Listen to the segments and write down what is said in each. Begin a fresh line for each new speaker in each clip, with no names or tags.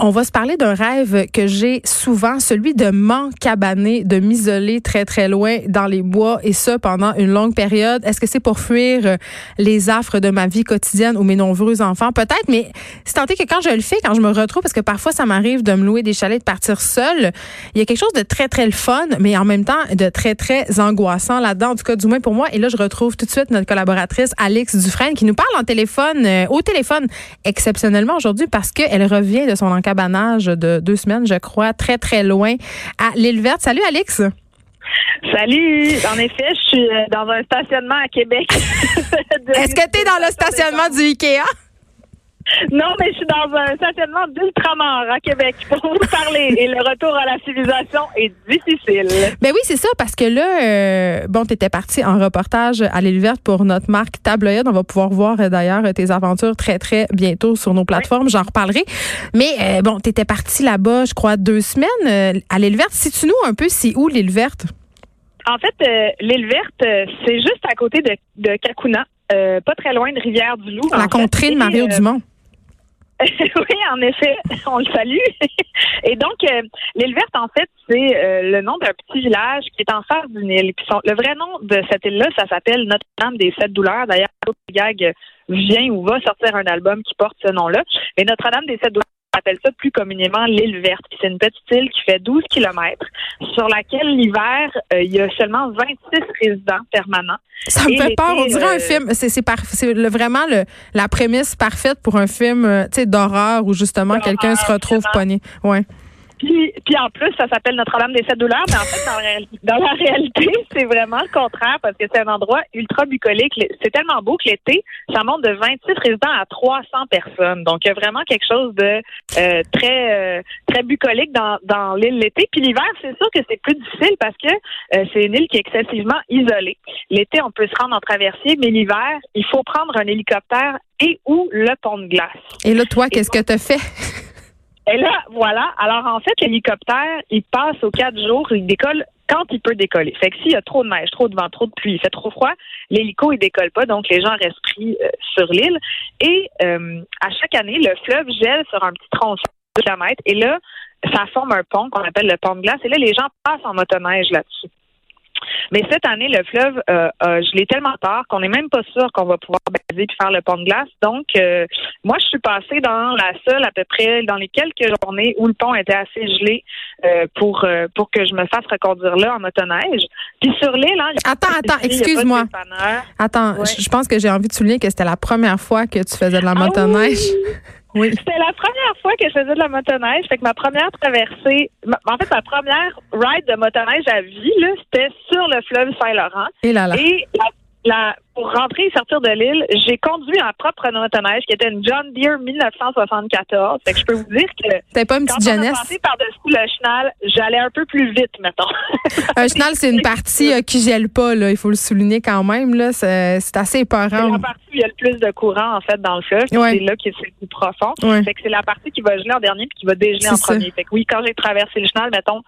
On va se parler d'un rêve que j'ai souvent, celui de m'encabaner, de m'isoler très très loin dans les bois et ça pendant une longue période. Est-ce que c'est pour fuir euh, les affres de ma vie quotidienne ou mes nombreux enfants? Peut-être, mais c'est tenté que quand je le fais, quand je me retrouve, parce que parfois ça m'arrive de me louer des chalets, de partir seule, il y a quelque chose de très très le fun, mais en même temps de très très angoissant là-dedans, en tout cas du moins pour moi. Et là, je retrouve tout de suite notre collaboratrice Alix Dufresne qui nous parle en téléphone, euh, au téléphone, exceptionnellement aujourd'hui parce qu'elle revient de son encadrement cabanage de deux semaines, je crois, très, très loin à l'île verte. Salut, Alex.
Salut! En effet, je suis euh, dans un stationnement à Québec.
Est-ce que tu es dans le stationnement du IKEA?
Non, mais je suis dans un stationnement d'ultramar à Québec pour vous parler. Et le retour à la civilisation est difficile.
Ben oui, c'est ça, parce que là, euh, bon, tu étais parti en reportage à l'île verte pour notre marque Tabloïd. On va pouvoir voir euh, d'ailleurs tes aventures très, très bientôt sur nos plateformes. J'en reparlerai. Mais euh, bon, tu étais parti là-bas, je crois, deux semaines à l'île verte. Si tu nous un peu, c'est où l'île verte?
En fait, l'île verte, c'est juste à côté de, de Kakuna. pas très loin de Rivière-du-Loup.
La contrée de Mario Dumont.
oui, en effet, on le salue. Et donc, euh, l'île verte, en fait, c'est euh, le nom d'un petit village qui est en face d'une île. Le vrai nom de cette île-là, ça s'appelle Notre-Dame des Sept Douleurs. D'ailleurs, Gag vient ou va sortir un album qui porte ce nom-là. Mais Notre-Dame des Sept Douleurs, appelle ça plus communément l'île verte. C'est une petite île qui fait 12 kilomètres, sur laquelle l'hiver, euh, il y a seulement 26 résidents permanents.
Ça me fait peur. On dirait un euh, film. C'est vraiment le, la prémisse parfaite pour un film euh, d'horreur où justement quelqu'un se retrouve pogné. Ouais.
Puis, puis en plus, ça s'appelle Notre-Dame des Sept Douleurs, mais en fait, dans, la réalité, c'est vraiment le contraire parce que c'est un endroit ultra bucolique. C'est tellement beau que l'été, ça monte de 26 résidents à 300 personnes. Donc, il y a vraiment quelque chose de euh, très euh, très bucolique dans, dans l'île l'été. Puis l'hiver, c'est sûr que c'est plus difficile parce que euh, c'est une île qui est excessivement isolée. L'été, on peut se rendre en traversier, mais l'hiver, il faut prendre un hélicoptère et ou le pont de glace.
Et là, toi, qu'est-ce que tu fait?
Et là, voilà. Alors, en fait, l'hélicoptère, il passe aux quatre jours, il décolle quand il peut décoller. Fait que s'il y a trop de neige, trop de vent, trop de pluie, il fait trop froid, l'hélico, il décolle pas, donc les gens restent pris euh, sur l'île. Et euh, à chaque année, le fleuve gèle sur un petit tronçon de kilomètres, et là, ça forme un pont qu'on appelle le pont de glace, et là, les gens passent en motoneige là-dessus. Mais cette année, le fleuve, euh, je l'ai tellement tard qu'on n'est même pas sûr qu'on va pouvoir baiser puis faire le pont de glace. Donc, euh, moi, je suis passée dans la seule, à peu près, dans les quelques journées où le pont était assez gelé euh, pour pour que je me fasse reconduire là en motoneige. Puis sur l'île, hein,
attends, attends, excuse-moi. Attends, je pense que j'ai envie de souligner que c'était la première fois que tu faisais de la ah motoneige.
C'était la première fois que je faisais de la motoneige. Fait que ma première traversée, en fait, ma première ride de motoneige à vie, là, c'était sur le fleuve Saint-Laurent.
Et là là.
Et la, pour rentrer et sortir de l'île, j'ai conduit un propre motoneige qui était une John Deere 1974. Fait que je peux vous dire que
C'était pas une petite
quand
jeunesse?
on par-dessus le chenal, j'allais un peu plus vite, mettons.
un chenal, c'est une partie euh, qui gèle pas, là. Il faut le souligner quand même, là. C'est, assez épeurant.
C'est la partie où il y a le plus de courant, en fait, dans le fleuve. C'est là qui est le plus profond. Fait que c'est la partie qui va geler en dernier puis qui va dégeler en premier. Fait que oui, quand j'ai traversé le chenal, mettons,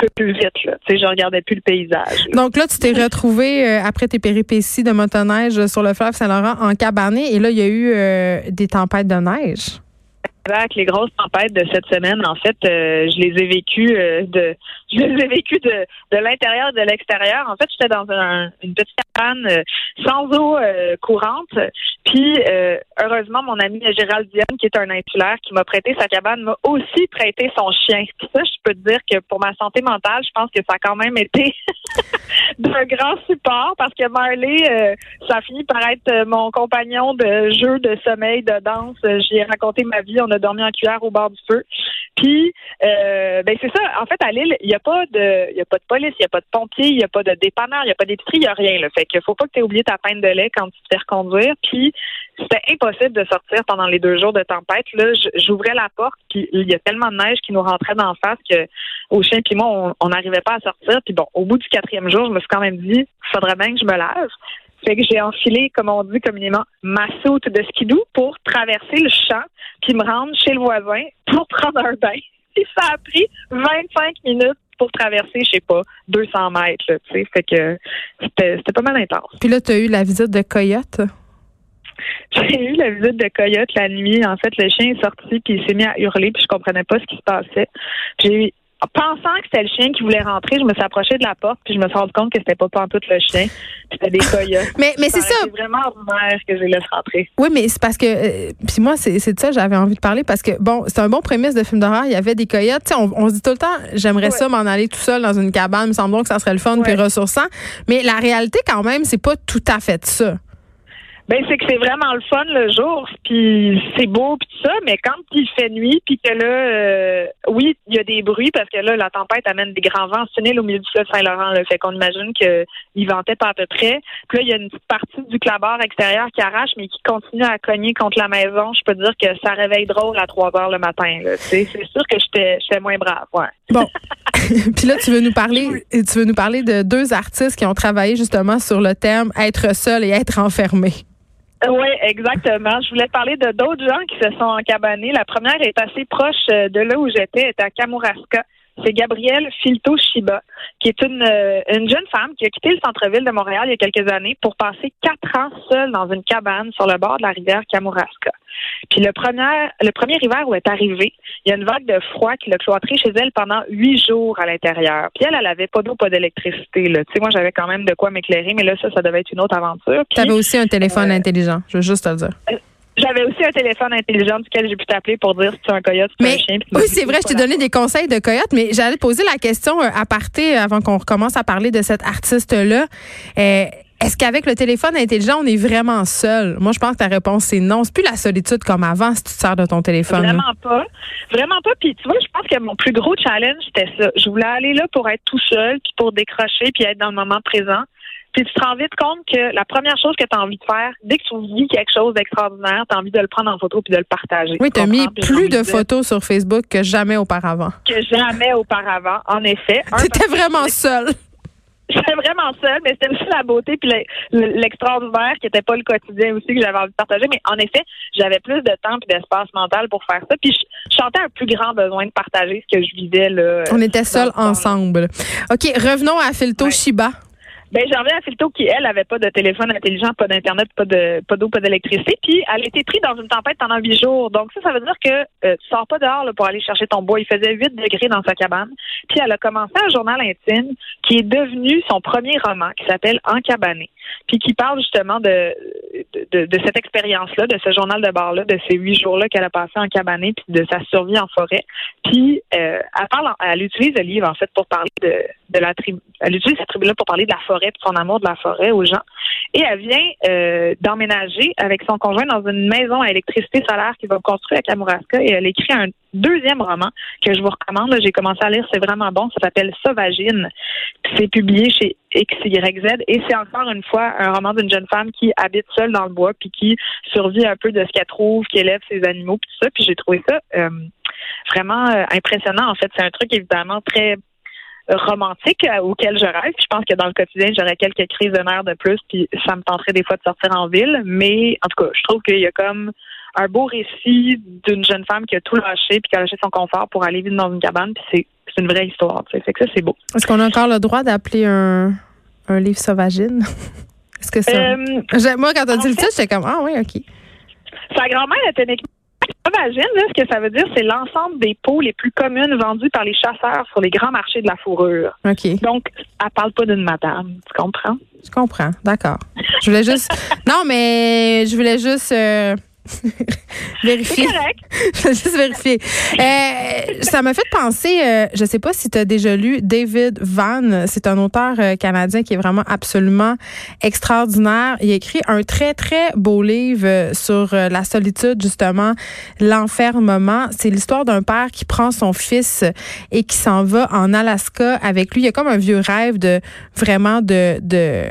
peu plus vite. Là. Tu sais, je regardais plus le paysage.
Donc là, tu t'es retrouvé euh, après tes péripéties de motoneige sur le fleuve Saint-Laurent en cabané et là, il y a eu euh, des tempêtes de neige.
Avec les grosses tempêtes de cette semaine, en fait, euh, je les ai vécues de je les ai vécues de, de l'intérieur et de l'extérieur. En fait, j'étais dans une petite cabane sans eau courante. Puis heureusement, mon ami Gérald Diane, qui est un insulaire, qui m'a prêté sa cabane, m'a aussi prêté son chien. ça, je peux te dire que pour ma santé mentale, je pense que ça a quand même été d'un grand support parce que Marley, euh, ça a fini par être euh, mon compagnon de jeu, de sommeil, de danse. J'y ai raconté ma vie. On a dormi en cuillère au bord du feu. Puis, euh, ben c'est ça. En fait, à Lille, il n'y a pas de, il a pas de police, il n'y a pas de pompiers, il n'y a pas de dépanneur, il n'y a pas d'épicerie, il n'y a rien. Là. Fait qu'il faut pas que tu aies oublié ta peine de lait quand tu te fais reconduire. Puis, c'était impossible de sortir pendant les deux jours de tempête. Là, j'ouvrais la porte, puis il y a tellement de neige qui nous rentrait d'en face que au chien puis moi, on n'arrivait pas à sortir. Puis bon, au bout du quatrième jour, je me suis quand même dit, faudrait bien que je me lave. Fait que j'ai enfilé, comme on dit communément, ma soute de skidoo pour traverser le champ puis me rendre chez le voisin pour prendre un bain. Ça a pris 25 minutes pour traverser, je sais pas, 200 mètres, tu sais. Fait que c'était pas mal intense.
Puis là, tu as eu la visite de Coyote?
j'ai eu la visite de Coyote la nuit. En fait, le chien est sorti puis il s'est mis à hurler puis je comprenais pas ce qui se passait. J'ai pensant que c'était le chien qui voulait rentrer, je me suis approchée de la porte puis je me suis rendu compte que c'était pas tout le chien, c'était des coyotes.
mais mais c'est ça.
C'est vraiment ordinaire que je les laisse rentrer.
Oui, mais c'est parce que euh, puis moi c'est de ça j'avais envie de parler parce que bon, c'est un bon prémisse de film d'horreur, il y avait des coyotes, on, on se dit tout le temps j'aimerais ça m'en aller tout seul dans une cabane, il me semble que ça serait le fun puis ressourçant, mais la réalité quand même, c'est pas tout à fait ça.
Ben c'est que c'est vraiment le fun le jour, puis c'est beau puis tout ça, mais quand il fait nuit puis que là, euh, oui, il y a des bruits parce que là la tempête amène des grands vents tunnel au milieu du fleuve Saint-Laurent, là, fait qu'on imagine qu'il ventait pas à peu près. Puis là il y a une petite partie du clabard extérieur qui arrache mais qui continue à cogner contre la maison. Je peux dire que ça réveille drôle à 3 heures le matin. C'est sûr que j'étais j'étais moins brave, ouais.
Bon, puis là tu veux nous parler, tu veux nous parler de deux artistes qui ont travaillé justement sur le thème être seul et être enfermé.
Oui, exactement. Je voulais parler de d'autres gens qui se sont encabanés. La première est assez proche euh, de là où j'étais, est à Kamouraska. C'est Gabrielle Filto Shiba, qui est une, euh, une jeune femme qui a quitté le centre-ville de Montréal il y a quelques années pour passer quatre ans seule dans une cabane sur le bord de la rivière Kamouraska. Puis le premier, le premier hiver où elle est arrivée, il y a une vague de froid qui l'a cloîtrée chez elle pendant huit jours à l'intérieur. Puis elle, elle avait pas d'eau, pas d'électricité. Tu sais, moi, j'avais quand même de quoi m'éclairer, mais là, ça, ça devait être une autre aventure.
Tu avais aussi un téléphone euh, intelligent, je veux juste te le dire. Euh,
j'avais aussi un téléphone intelligent duquel j'ai pu t'appeler pour dire si tu es un coyote ou un chien.
Oui, c'est vrai, je t'ai donné des conseils de coyote, mais j'allais te poser la question euh, à partir avant qu'on recommence à parler de cet artiste-là. Est-ce qu'avec le téléphone intelligent, on est vraiment seul? Moi, je pense que ta réponse, c'est non. C'est plus la solitude comme avant si tu te sers de ton téléphone.
Vraiment pas. Vraiment pas. Puis tu vois, je pense que mon plus gros challenge, c'était ça. Je voulais aller là pour être tout seul, puis pour décrocher, puis être dans le moment présent. Puis tu te rends vite compte que la première chose que tu as envie de faire, dès que tu vis quelque chose d'extraordinaire, tu as envie de le prendre en photo puis de le partager.
Oui, tu as mis plus de photos sur Facebook que jamais auparavant.
Que jamais auparavant, en effet.
Tu étais vraiment seule.
J'étais vraiment seule, mais c'était aussi la beauté puis l'extraordinaire qui n'était pas le quotidien aussi que j'avais envie de partager. Mais en effet, j'avais plus de temps et d'espace mental pour faire ça. Puis je, sentais un plus grand besoin de partager ce que je vivais là.
On était seuls ensemble. OK, revenons à Filto Shiba.
Ben, j'en reviens à Filto qui, elle, avait pas de téléphone intelligent, pas d'Internet, pas de pas d'eau, pas d'électricité. Puis elle a été prise dans une tempête pendant huit jours. Donc ça, ça veut dire que euh, tu sors pas dehors là, pour aller chercher ton bois. Il faisait 8 degrés dans sa cabane. Puis elle a commencé un journal intime qui est devenu son premier roman, qui s'appelle Encabané. Puis qui parle justement de, de, de cette expérience-là, de ce journal de bord-là, de ces huit jours-là qu'elle a passé en cabané, puis de sa survie en forêt. Puis euh, elle parle, elle utilise le livre en fait pour parler de, de la tribu. Elle utilise cette tribu-là pour parler de la forêt, de son amour de la forêt aux gens. Et elle vient euh, d'emménager avec son conjoint dans une maison à électricité solaire qu'il va construire à Kamouraska. Et elle écrit un deuxième roman que je vous recommande. J'ai commencé à lire, c'est vraiment bon. Ça s'appelle Sauvagine. C'est publié chez XYZ et c'est encore une fois un roman d'une jeune femme qui habite seule dans le bois puis qui survit un peu de ce qu'elle trouve, qui élève ses animaux puis tout ça. Puis j'ai trouvé ça euh, vraiment euh, impressionnant. En fait, c'est un truc évidemment très romantique euh, auquel je rêve. Je pense que dans le quotidien, j'aurais quelques crises de nerfs de plus, puis ça me tenterait des fois de sortir en ville. Mais en tout cas, je trouve qu'il y a comme un beau récit d'une jeune femme qui a tout lâché puis qui a lâché son confort pour aller vivre dans une cabane. Puis c'est une vraie histoire. Tu Fait que ça, c'est beau.
Est-ce qu'on a encore le droit d'appeler un, un livre sauvagine? Est-ce que ça? Euh, moi, quand tu as dit le titre, j'étais comme Ah oui, OK.
Sa grand-mère était Sauvagine, là, ce que ça veut dire, c'est l'ensemble des peaux les plus communes vendues par les chasseurs sur les grands marchés de la fourrure.
OK.
Donc, elle parle pas d'une madame. Tu comprends?
Je comprends. D'accord. Je voulais juste. non, mais je voulais juste. Euh, vérifier. Je vais juste vérifier. Euh, ça m'a fait penser, euh, je sais pas si tu as déjà lu David Van, c'est un auteur euh, canadien qui est vraiment absolument extraordinaire. Il a écrit un très, très beau livre sur la solitude, justement, l'enfermement. C'est l'histoire d'un père qui prend son fils et qui s'en va en Alaska avec lui. Il y a comme un vieux rêve de vraiment de, de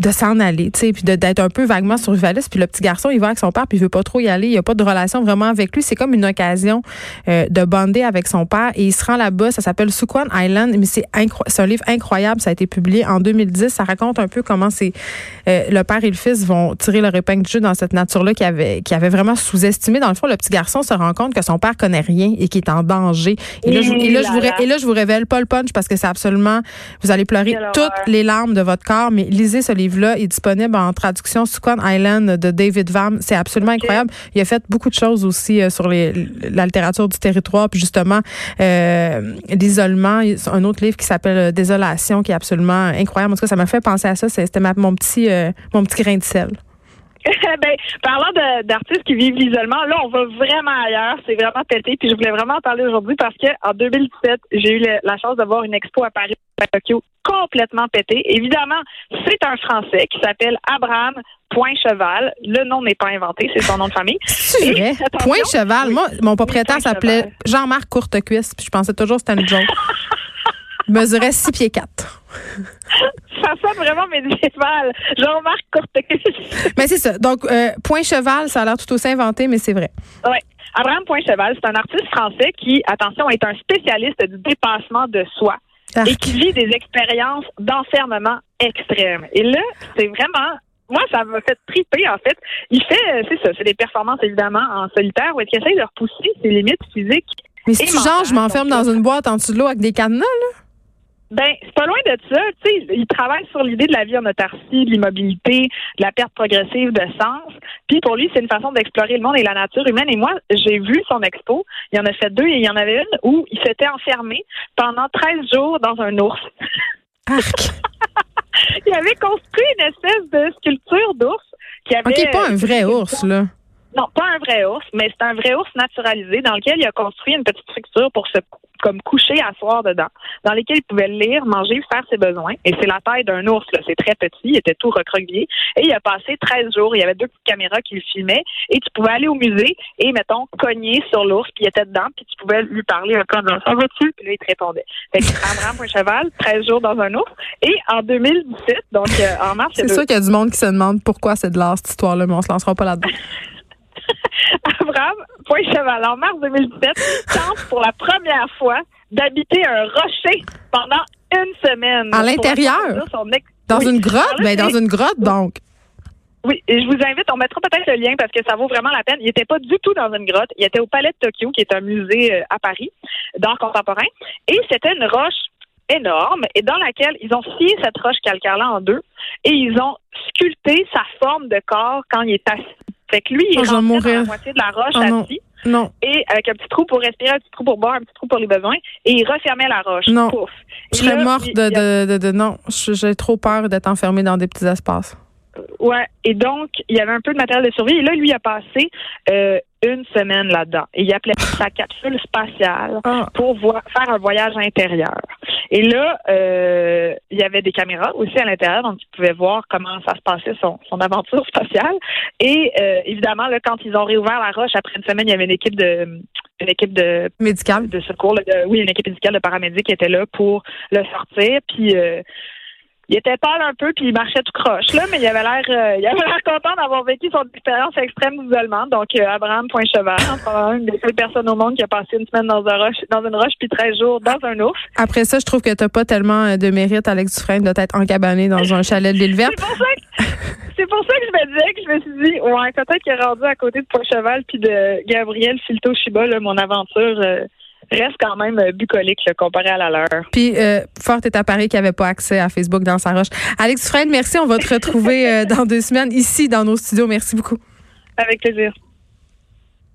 de s'en aller, tu sais, puis d'être un peu vaguement survivaliste. Puis le petit garçon, il va avec son père, puis il veut pas trop y aller. Il y a pas de relation vraiment avec lui. C'est comme une occasion euh, de bonder avec son père. Et il se rend là-bas. Ça s'appelle Sukwan Island. Mais c'est un livre incroyable. Ça a été publié en 2010. Ça raconte un peu comment c'est euh, le père et le fils vont tirer leur épingle du jeu dans cette nature-là qui avait qui avait vraiment sous-estimé. Dans le fond, le petit garçon se rend compte que son père connaît rien et qu'il est en danger. Et là, je, et là, je vous, et là, je vous révèle pas le punch parce que c'est absolument, vous allez pleurer toutes les larmes de votre corps. Mais lisez ce livre livre-là. Est disponible en traduction Swan Island de David Vam. C'est absolument incroyable. Il a fait beaucoup de choses aussi sur les, la littérature du territoire, puis justement l'isolement. Un autre livre qui s'appelle Désolation, qui est absolument incroyable. En tout cas, ça m'a fait penser à ça. C'était mon petit mon petit grain de sel.
ben, parlant d'artistes qui vivent l'isolement, là, on va vraiment ailleurs. C'est vraiment pété. Puis je voulais vraiment en parler aujourd'hui parce que en 2017, j'ai eu la chance de voir une expo à Paris, à Tokyo, complètement pété. Évidemment, c'est un Français qui s'appelle Abraham Point Cheval. Le nom n'est pas inventé, c'est son nom de famille.
C'est vrai. Point Cheval. Moi, mon propriétaire s'appelait Jean-Marc Courtecuisse, puis je pensais toujours que c'était une joke. Mesurait 6 pieds 4
ça sonne vraiment médiéval. Jean-Marc Courtecuisse.
mais c'est ça. Donc, euh, Point Cheval, ça a l'air tout aussi inventé, mais c'est vrai.
Oui. Abraham Point Cheval, c'est un artiste français qui, attention, est un spécialiste du dépassement de soi et qui vit des expériences d'enfermement extrêmes. Et là, c'est vraiment moi, ça m'a fait triper, en fait. Il fait, euh, c'est ça, c'est des performances, évidemment, en solitaire, où il essaie de repousser ses limites physiques.
Mais si tu genre, je m'enferme dans une boîte en dessous de l'eau avec des cadenas, là?
Ben, c'est pas loin de ça. Tu sais, il travaille sur l'idée de la vie en autarcie, de l'immobilité, de la perte progressive de sens. Puis pour lui, c'est une façon d'explorer le monde et la nature humaine. Et moi, j'ai vu son expo. Il y en a fait deux et il y en avait une où il s'était enfermé pendant 13 jours dans un ours. il avait construit une espèce de sculpture d'ours qui avait.
OK, pas un vrai ours, là.
Non, pas un vrai ours, mais c'est un vrai ours naturalisé dans lequel il a construit une petite structure pour se comme coucher à soir dedans, dans lequel il pouvait lire, manger, faire ses besoins. Et c'est la taille d'un ours, là. c'est très petit, il était tout recroquevillé. Et il a passé 13 jours, il y avait deux petites caméras qui le filmaient, et tu pouvais aller au musée et, mettons, cogner sur l'ours, il était dedans, puis tu pouvais lui parler un peu dans ça va-tu? Puis là, il te répondait. Fait que un cheval, 13 jours dans un ours. Et en 2017, donc euh, en mars...
C'est sûr qu'il y a du monde qui se demande pourquoi c'est de l'art, cette histoire-là, mais on se lancera pas là-dedans.
Abraham, point cheval, en mars 2017, tente pour la première fois d'habiter un rocher pendant une semaine.
À l'intérieur? Dans une grotte? Ben, dans une grotte, donc.
Oui, et je vous invite, on mettra peut-être le lien parce que ça vaut vraiment la peine. Il n'était pas du tout dans une grotte. Il était au Palais de Tokyo, qui est un musée euh, à Paris d'art contemporain. Et c'était une roche énorme et dans laquelle ils ont scié cette roche calcaire-là en deux et ils ont sculpté sa forme de corps quand il est assis. Fait que lui, il oh, dans la moitié de la roche
oh,
assis. Non. Et avec un petit trou pour respirer, un petit trou pour boire, un petit trou pour les besoins. Et il refermait la roche.
Non. Je serais morte de, de, de, de, Non, j'ai trop peur d'être enfermée dans des petits espaces.
Ouais. Et donc, il y avait un peu de matériel de survie. Et là, lui, il a passé euh, une semaine là-dedans. Et il appelait sa capsule spatiale ah. pour faire un voyage intérieur. Et là, euh, il y avait des caméras aussi à l'intérieur, donc tu pouvais voir comment ça se passait son, son aventure spatiale. Et euh, évidemment, là, quand ils ont réouvert la roche après une semaine, il y avait une équipe de une équipe de
médicale
de secours, oui, une équipe médicale de paramédics qui était là pour le sortir. Puis euh, il était pâle un peu puis il marchait tout croche là, mais il avait l'air euh, il avait l'air content d'avoir vécu son expérience extrême d'isolement. Donc euh, Abraham Point Cheval, une des seules personnes au monde qui a passé une semaine dans, un roche, dans une roche puis 13 jours dans un ours.
Après ça, je trouve que t'as pas tellement euh, de mérite, Alex Dufresne, de t'être encabané dans un chalet de l'île verte.
C'est pour, ça que je me disais que je me suis dit, ouais, peut-être qu'il est rendu à côté de Point Cheval puis de Gabriel Filto Chiba, là, mon aventure reste quand même euh, bucolique comparé à la leur.
Puis, euh, Fort est à Paris qui n'avait pas accès à Facebook dans sa roche. Alex Fred, merci. On va te retrouver euh, dans deux semaines ici dans nos studios. Merci beaucoup.
Avec plaisir.